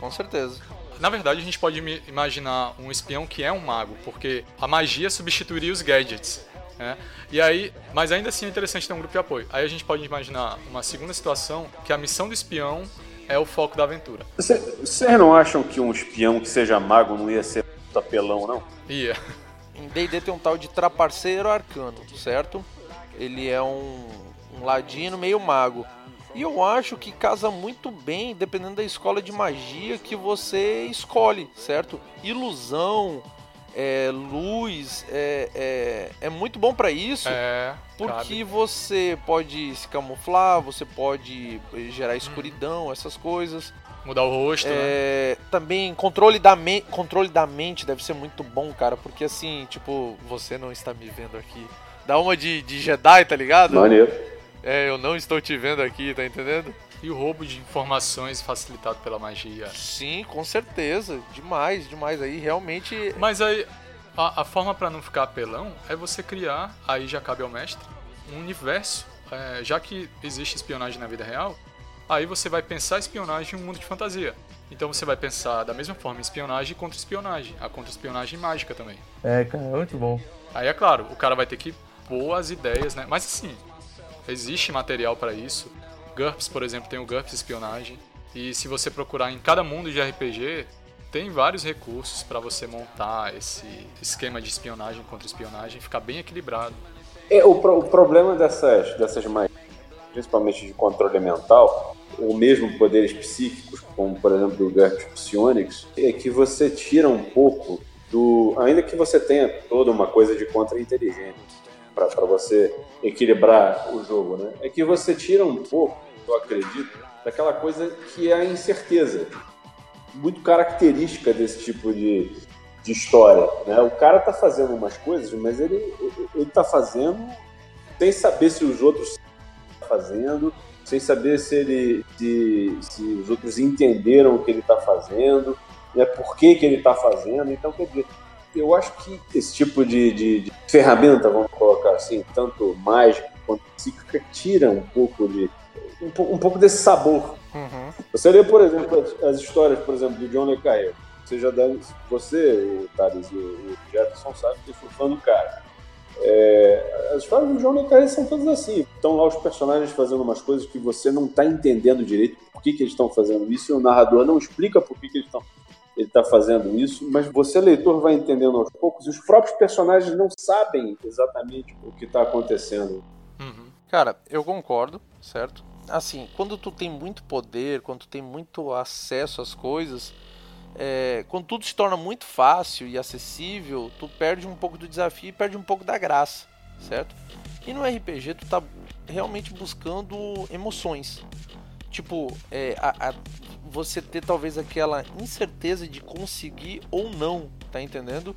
com certeza. Na verdade, a gente pode imaginar um espião que é um mago, porque a magia substituiria os gadgets. Né? E aí, mas ainda assim é interessante ter um grupo de apoio. Aí a gente pode imaginar uma segunda situação, que a missão do espião é o foco da aventura. Cê- Vocês não acham que um espião que seja mago não ia ser tapelão, não? Ia. Em D&D tem um tal de traparceiro arcano, certo? Ele é um, um ladino meio mago. E eu acho que casa muito bem, dependendo da escola de magia que você escolhe, certo? Ilusão, é, luz, é, é, é muito bom pra isso. É. Porque cabe. você pode se camuflar, você pode gerar escuridão, essas coisas. Mudar o rosto, né? É, também controle da, me controle da mente deve ser muito bom, cara, porque assim, tipo, você não está me vendo aqui. Dá uma de, de Jedi, tá ligado? Maneiro. É, eu não estou te vendo aqui, tá entendendo? E o roubo de informações facilitado pela magia. Sim, com certeza. Demais, demais. Aí realmente. Mas aí, a, a forma pra não ficar apelão é você criar, aí já cabe ao mestre, um universo. É, já que existe espionagem na vida real, aí você vai pensar espionagem em um mundo de fantasia. Então você vai pensar da mesma forma em espionagem e contra-espionagem. A contra-espionagem mágica também. É, cara, é muito bom. Aí é claro, o cara vai ter que pôr as ideias, né? Mas assim, existe material pra isso. GURPS, por exemplo, tem o GURPS Espionagem. E se você procurar em cada mundo de RPG, tem vários recursos pra você montar esse esquema de espionagem contra espionagem, ficar bem equilibrado. É, o, pro- o problema dessas, dessas magias, principalmente de controle mental, ou mesmo poderes psíquicos, como por exemplo o GURPS Psionics, é que você tira um pouco do. Ainda que você tenha toda uma coisa de contra-inteligência para você equilibrar o jogo, né? É que você tira um pouco, eu acredito, daquela coisa que é a incerteza. Muito característica desse tipo de, de história. Né? O cara tá fazendo umas coisas, mas ele, ele tá fazendo sem saber se os outros estão fazendo, sem saber se ele se, se os outros entenderam o que ele está fazendo, né? por que, que ele está fazendo. Então, quer dizer, eu acho que esse tipo de, de- de ferramenta, vamos colocar assim, tanto mágica quanto psíquica, tira um pouco de um, um pouco desse sabor Uhum. você lê, por exemplo, as, as histórias, por exemplo, do John Le Carré. Você já deve. Você, o Thales e o, o Jefferson sabem que eu sou fã do cara. É, as histórias do João Le Carré são todas assim. Estão lá os personagens fazendo umas coisas que você não está entendendo direito por que, que eles estão fazendo isso, e o narrador não explica por que, que eles estão ele está fazendo isso, mas você, leitor, vai entendendo aos poucos, e os próprios personagens não sabem exatamente o que está acontecendo. Uhum. Cara, eu concordo, certo? Assim, quando tu tem muito poder, quando tu tem muito acesso às coisas, é, quando tudo se torna muito fácil e acessível, tu perde um pouco do desafio e perde um pouco da graça, certo? E no RPG tu tá realmente buscando emoções. Tipo, é, a, a, você ter talvez aquela incerteza de conseguir ou não, tá entendendo?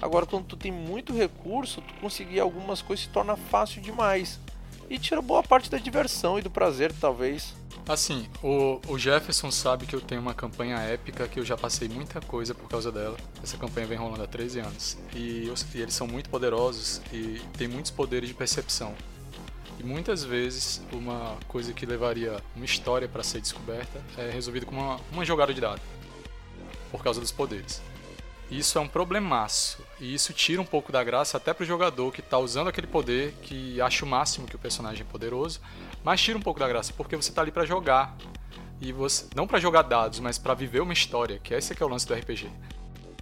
Agora, quando tu tem muito recurso, tu conseguir algumas coisas se torna fácil demais. E tira boa parte da diversão e do prazer, talvez. Assim, o, o, Jefferson sabe que eu tenho uma campanha épica que eu já passei muita coisa por causa dela. Essa campanha vem rolando há 13 anos. E, eu, e eles são muito poderosos e têm muitos poderes de percepção. E muitas vezes uma coisa que levaria uma história para ser descoberta é resolvida com uma, uma jogada de dado. Por causa dos poderes. Isso é um problemaço. E isso tira um pouco da graça até pro jogador que está usando aquele poder, que acha o máximo que o personagem é poderoso, mas tira um pouco da graça, porque você está ali para jogar. E você não para jogar dados, mas para viver uma história, que esse é que é o lance do RPG.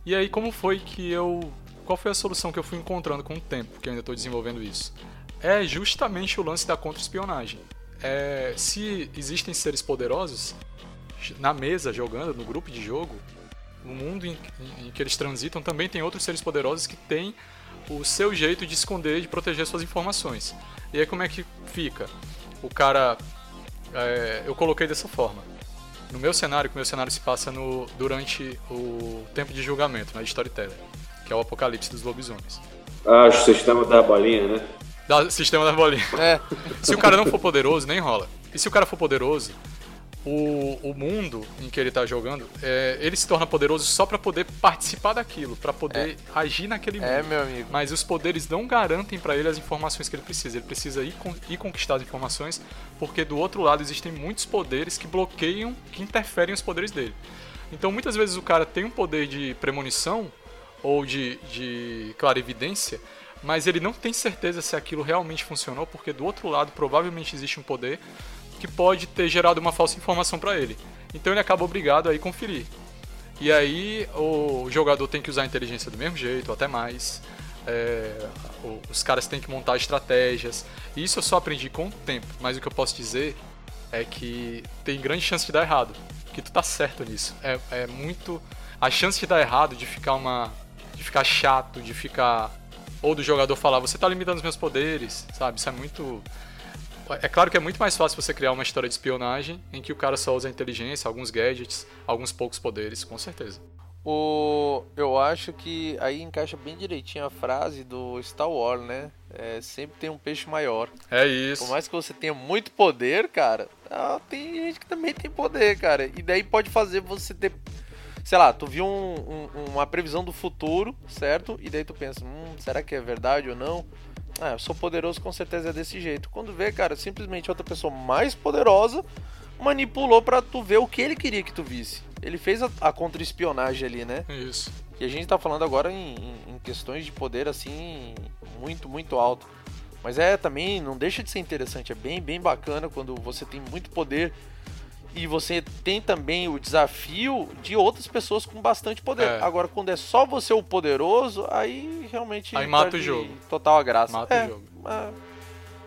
E aí como foi que eu qual foi a solução que eu fui encontrando com o tempo, que eu ainda estou desenvolvendo isso? É justamente o lance da contra-espionagem. É, se existem seres poderosos na mesa jogando, no grupo de jogo, no mundo em, em, que eles transitam também tem outros seres poderosos que têm o seu jeito de esconder, de proteger suas informações. E aí como é que fica? O cara, é, eu coloquei dessa forma. No meu cenário, que o meu cenário se passa no, durante o tempo de julgamento, na Storyteller, que é o apocalipse dos lobisomens. Ah, o sistema da bolinha, né? Da, sistema da bolinha. É. Se o cara não for poderoso, nem rola. E se o cara for poderoso, o, o mundo em que ele está jogando, é, ele se torna poderoso só para poder participar daquilo, para poder é. agir naquele mundo. É, meu amigo. Mas os poderes não garantem para ele as informações que ele precisa. Ele precisa ir, ir conquistar as informações, porque do outro lado existem muitos poderes que bloqueiam, que interferem os poderes dele. Então muitas vezes o cara tem um poder de premonição ou de, de clarividência, mas ele não tem certeza se aquilo realmente funcionou, porque do outro lado provavelmente existe um poder que pode ter gerado uma falsa informação para ele. Então ele acaba obrigado a ir conferir. E aí o jogador tem que usar a inteligência do mesmo jeito, até mais. É, os caras têm que montar estratégias. Isso eu só aprendi com o tempo. Mas o que eu posso dizer é que tem grande chance de dar errado. Que tu tá certo nisso. É, é muito. A chance de dar errado, de ficar uma. de ficar chato, de ficar. Ou do jogador falar, você tá limitando os meus poderes, sabe? Isso é muito é claro que é muito mais fácil você criar uma história de espionagem em que o cara só usa inteligência, alguns gadgets, alguns poucos poderes, com certeza. O, eu acho que aí encaixa bem direitinho a frase do Star Wars, né? É, sempre tem um peixe maior. É isso. Por mais que você tenha muito poder, cara, ah, tem gente que também tem poder, cara. E daí pode fazer você ter. Sei lá, tu viu um, um, uma previsão do futuro, certo? E daí tu pensa, hum, será que é verdade ou não? Ah, eu sou poderoso, com certeza é desse jeito. Quando vê, cara, simplesmente outra pessoa mais poderosa manipulou para tu ver o que ele queria que tu visse. Ele fez a, a contra-espionagem ali, né? Isso. E a gente tá falando agora em, em, em questões de poder, assim, muito, muito alto. Mas é também, não deixa de ser interessante, é bem, bem bacana quando você tem muito poder e você tem também o desafio de outras pessoas com bastante poder. É. Agora, quando é só você o poderoso, aí realmente. Aí mata o jogo. Total a graça. Mata é, o jogo.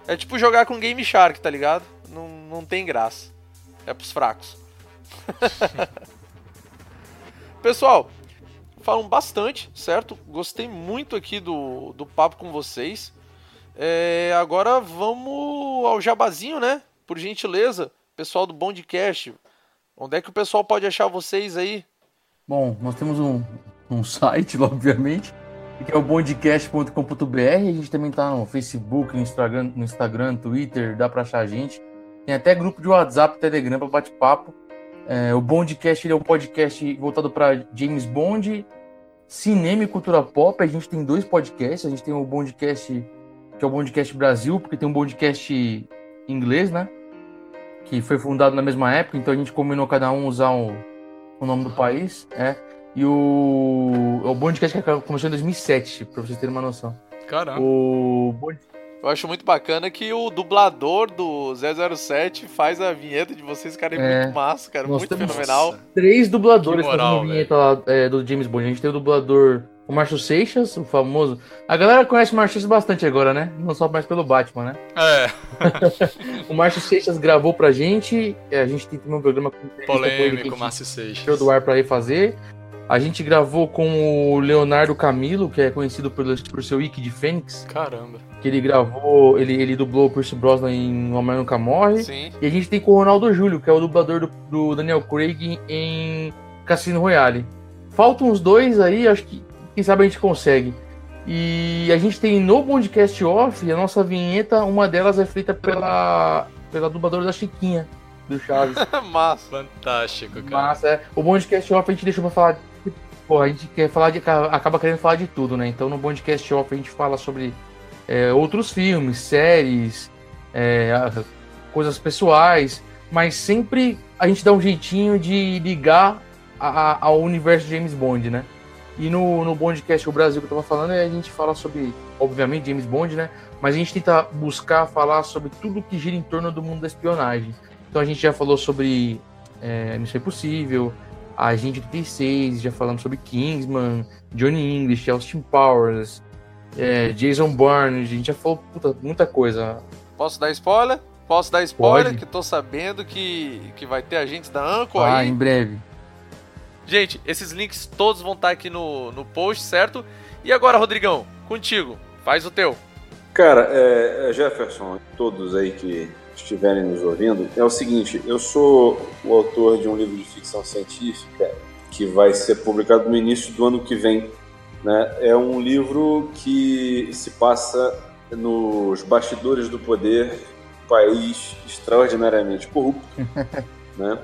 É, é, tipo jogar com Game Shark, tá ligado? Não, não tem graça. É pros fracos. Pessoal, falam bastante, certo? Gostei muito aqui do, do papo com vocês. É, agora vamos ao jabazinho, né? Por gentileza pessoal do Bondcast, onde é que o pessoal pode achar vocês aí? Bom, nós temos um, um site, obviamente, que é o bondcast.com.br. A gente também tá no Facebook, no Instagram, no Instagram, Twitter, dá para achar a gente. Tem até grupo de WhatsApp, Telegram para bate-papo. É, o Bondcast é um podcast voltado para James Bond, cinema e cultura pop. A gente tem dois podcasts. A gente tem o Bondcast, que é o Bondcast Brasil, porque tem um Bondcast inglês, né? Que foi fundado na mesma época, então a gente combinou cada um usar o, o nome do país, é. E o, o Bondcast que começou em 2007, pra vocês terem uma noção. Caramba. O Eu acho muito bacana que o dublador do 007 faz a vinheta de vocês, cara, é, É. muito massa, cara, Nós muito temos- fenomenal. três dubladores moral, fazendo vinheta lá, é, do James Bond. A gente tem o dublador o Márcio Seixas, o famoso. A galera conhece o Márcio Seixas bastante agora, né? Não só mais pelo Batman, né? É, O Márcio Seixas gravou pra gente. A gente tem também um programa com com polêmico, gente Márcio Seixas. tirou do ar pra refazer. A gente gravou com o Leonardo Camilo, que é conhecido por, por seu Wiki de Fênix, Caramba. que ele gravou, ele, ele dublou o Percy Brosnan em O Homem Nunca Morre. Sim. E a gente tem com o Ronaldo Júlio, que é o dublador do, do Daniel Craig em Cassino Royale. Faltam uns dois aí, acho que quem sabe a gente consegue. E a gente tem no Bondcast Off, a nossa vinheta, uma delas é feita pela, pela dubladora da Chiquinha, do Chaves. massa. Fantástico, cara. Mas é, o Bondcast Off a gente deixou pra falar. Pô, a gente quer falar de. acaba querendo falar de tudo, né? Então no Bondcast Off a gente fala sobre é, outros filmes, séries, é, a- coisas pessoais, mas sempre a gente dá um jeitinho de ligar a- a- ao universo de James Bond, né? E no, no Bondcast o Brasil que eu tava falando, a gente fala sobre, obviamente, James Bond, né? Mas a gente tenta buscar falar sobre tudo que gira em torno do mundo da espionagem. Então a gente já falou sobre é, Missão Impossível, Agente 36, já falamos sobre Kingsman, Johnny English, Austin Powers, é, Jason Bourne, a gente já falou puta, muita coisa. Posso dar spoiler? Posso dar spoiler? Pode. Que tô sabendo que, que vai ter agentes da Anco Ah, aí. em breve. Gente, esses links todos vão estar aqui no, no post, certo? E agora, Rodrigão, contigo. Faz o teu. Cara, é, é, Jefferson, todos aí que estiverem nos ouvindo, é o seguinte: eu sou o autor de um livro de ficção científica que vai ser publicado no início do ano que vem. Né? É um livro que se passa nos bastidores do poder, país extraordinariamente corrupto, né?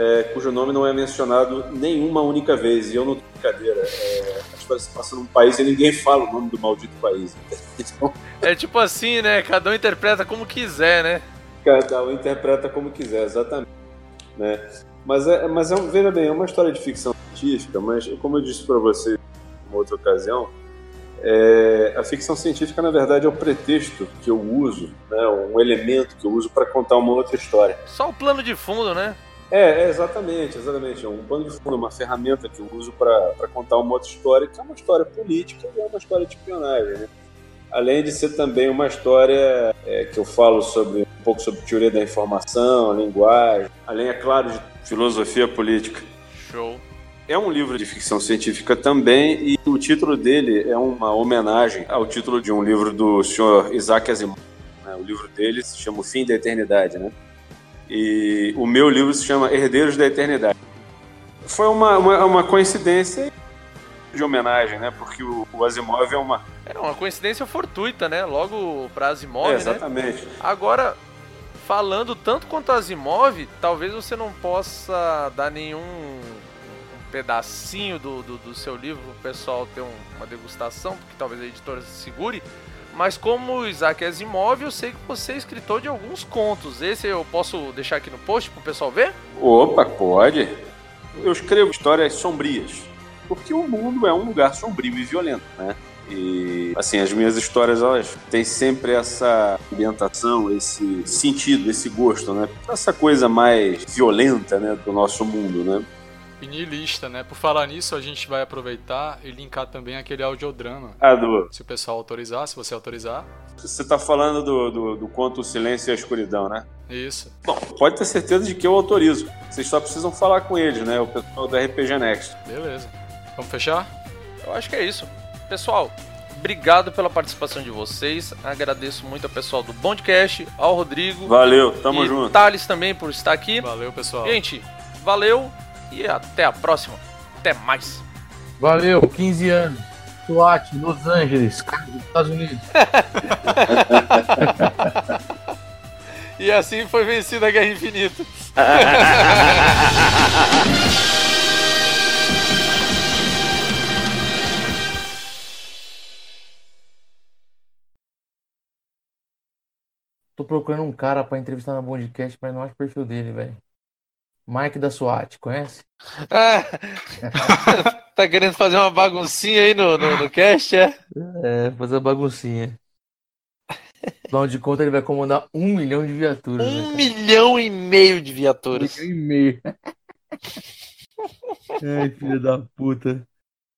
É, cujo nome não é mencionado nenhuma única vez. E eu não tô brincadeira. É, a história se passa num país e ninguém fala o nome do maldito país. Então, É tipo assim, né? Cada um interpreta como quiser, né? Cada um interpreta como quiser, exatamente. Né? Mas, é, mas é, um- veja bem, é uma história de ficção científica, mas como eu disse para você em outra ocasião, é, a ficção científica, na verdade, é o pretexto que eu uso, né, um elemento que eu uso para contar uma outra história. Só o plano de fundo, né? É, é, exatamente, exatamente. É um pano de fundo, uma ferramenta que eu uso para contar uma outra história, que é uma história política e é uma história de espionagem, né? Além de ser também uma história é, que eu falo sobre um pouco sobre teoria da informação, linguagem, além, é claro, de filosofia política. Show. É um livro de ficção científica também e o título dele é uma homenagem ao título de um livro do senhor Isaac Asimov. né? O livro dele se chama O Fim da Eternidade, né? E o meu livro se chama Herdeiros da Eternidade. Foi uma, uma, uma coincidência de homenagem, né? Porque o, o Asimov é uma... É uma coincidência fortuita, né? Logo pra Asimov, é, né? exatamente. Agora, falando tanto quanto Asimov, talvez você não possa dar nenhum um pedacinho do, do, do seu livro pro pessoal ter um- uma degustação, porque talvez a editora se segure. Mas como Isaac Asimov, eu sei que você é escritor de alguns contos. Esse eu posso deixar aqui no post pro pessoal ver? Opa, pode. Eu escrevo histórias sombrias, porque o mundo é um lugar sombrio e violento, né? E assim, as minhas histórias elas têm sempre essa ambientação, esse sentido, esse gosto, né? Essa coisa mais violenta, né, do nosso mundo, né? E niilista, né? Por falar nisso, a gente vai aproveitar e linkar também aquele audiodrama. Ah, do, Se o pessoal autorizar, se você autorizar. você tá falando do, do, do conto O Silêncio e a Escuridão, né? Isso. Bom, pode ter certeza de que eu autorizo. Vocês só precisam falar com eles, né? O pessoal da RPG Next. Beleza. Vamos fechar? Eu acho que é isso. Pessoal, obrigado pela participação de vocês. Agradeço muito ao pessoal do Bondcast, ao Rodrigo. Valeu, tamo e junto. Thales também por estar aqui. Valeu, pessoal. Gente, valeu e até a próxima. Até mais. Valeu, 15 anos. SWAT, Los Angeles, Estados Unidos. E assim foi vencida a Guerra Infinita. Tô procurando um cara pra entrevistar no podcast, mas não acho o perfil dele, velho. Mike da SWAT, conhece? Ah, tá querendo fazer uma baguncinha aí no, no, no cast, é? É, fazer a baguncinha. Afinal de conta, ele vai comandar um milhão de viaturas. né, Um cara? milhão e meio de Um viaturas. milhão e meio. Ai, filho da puta.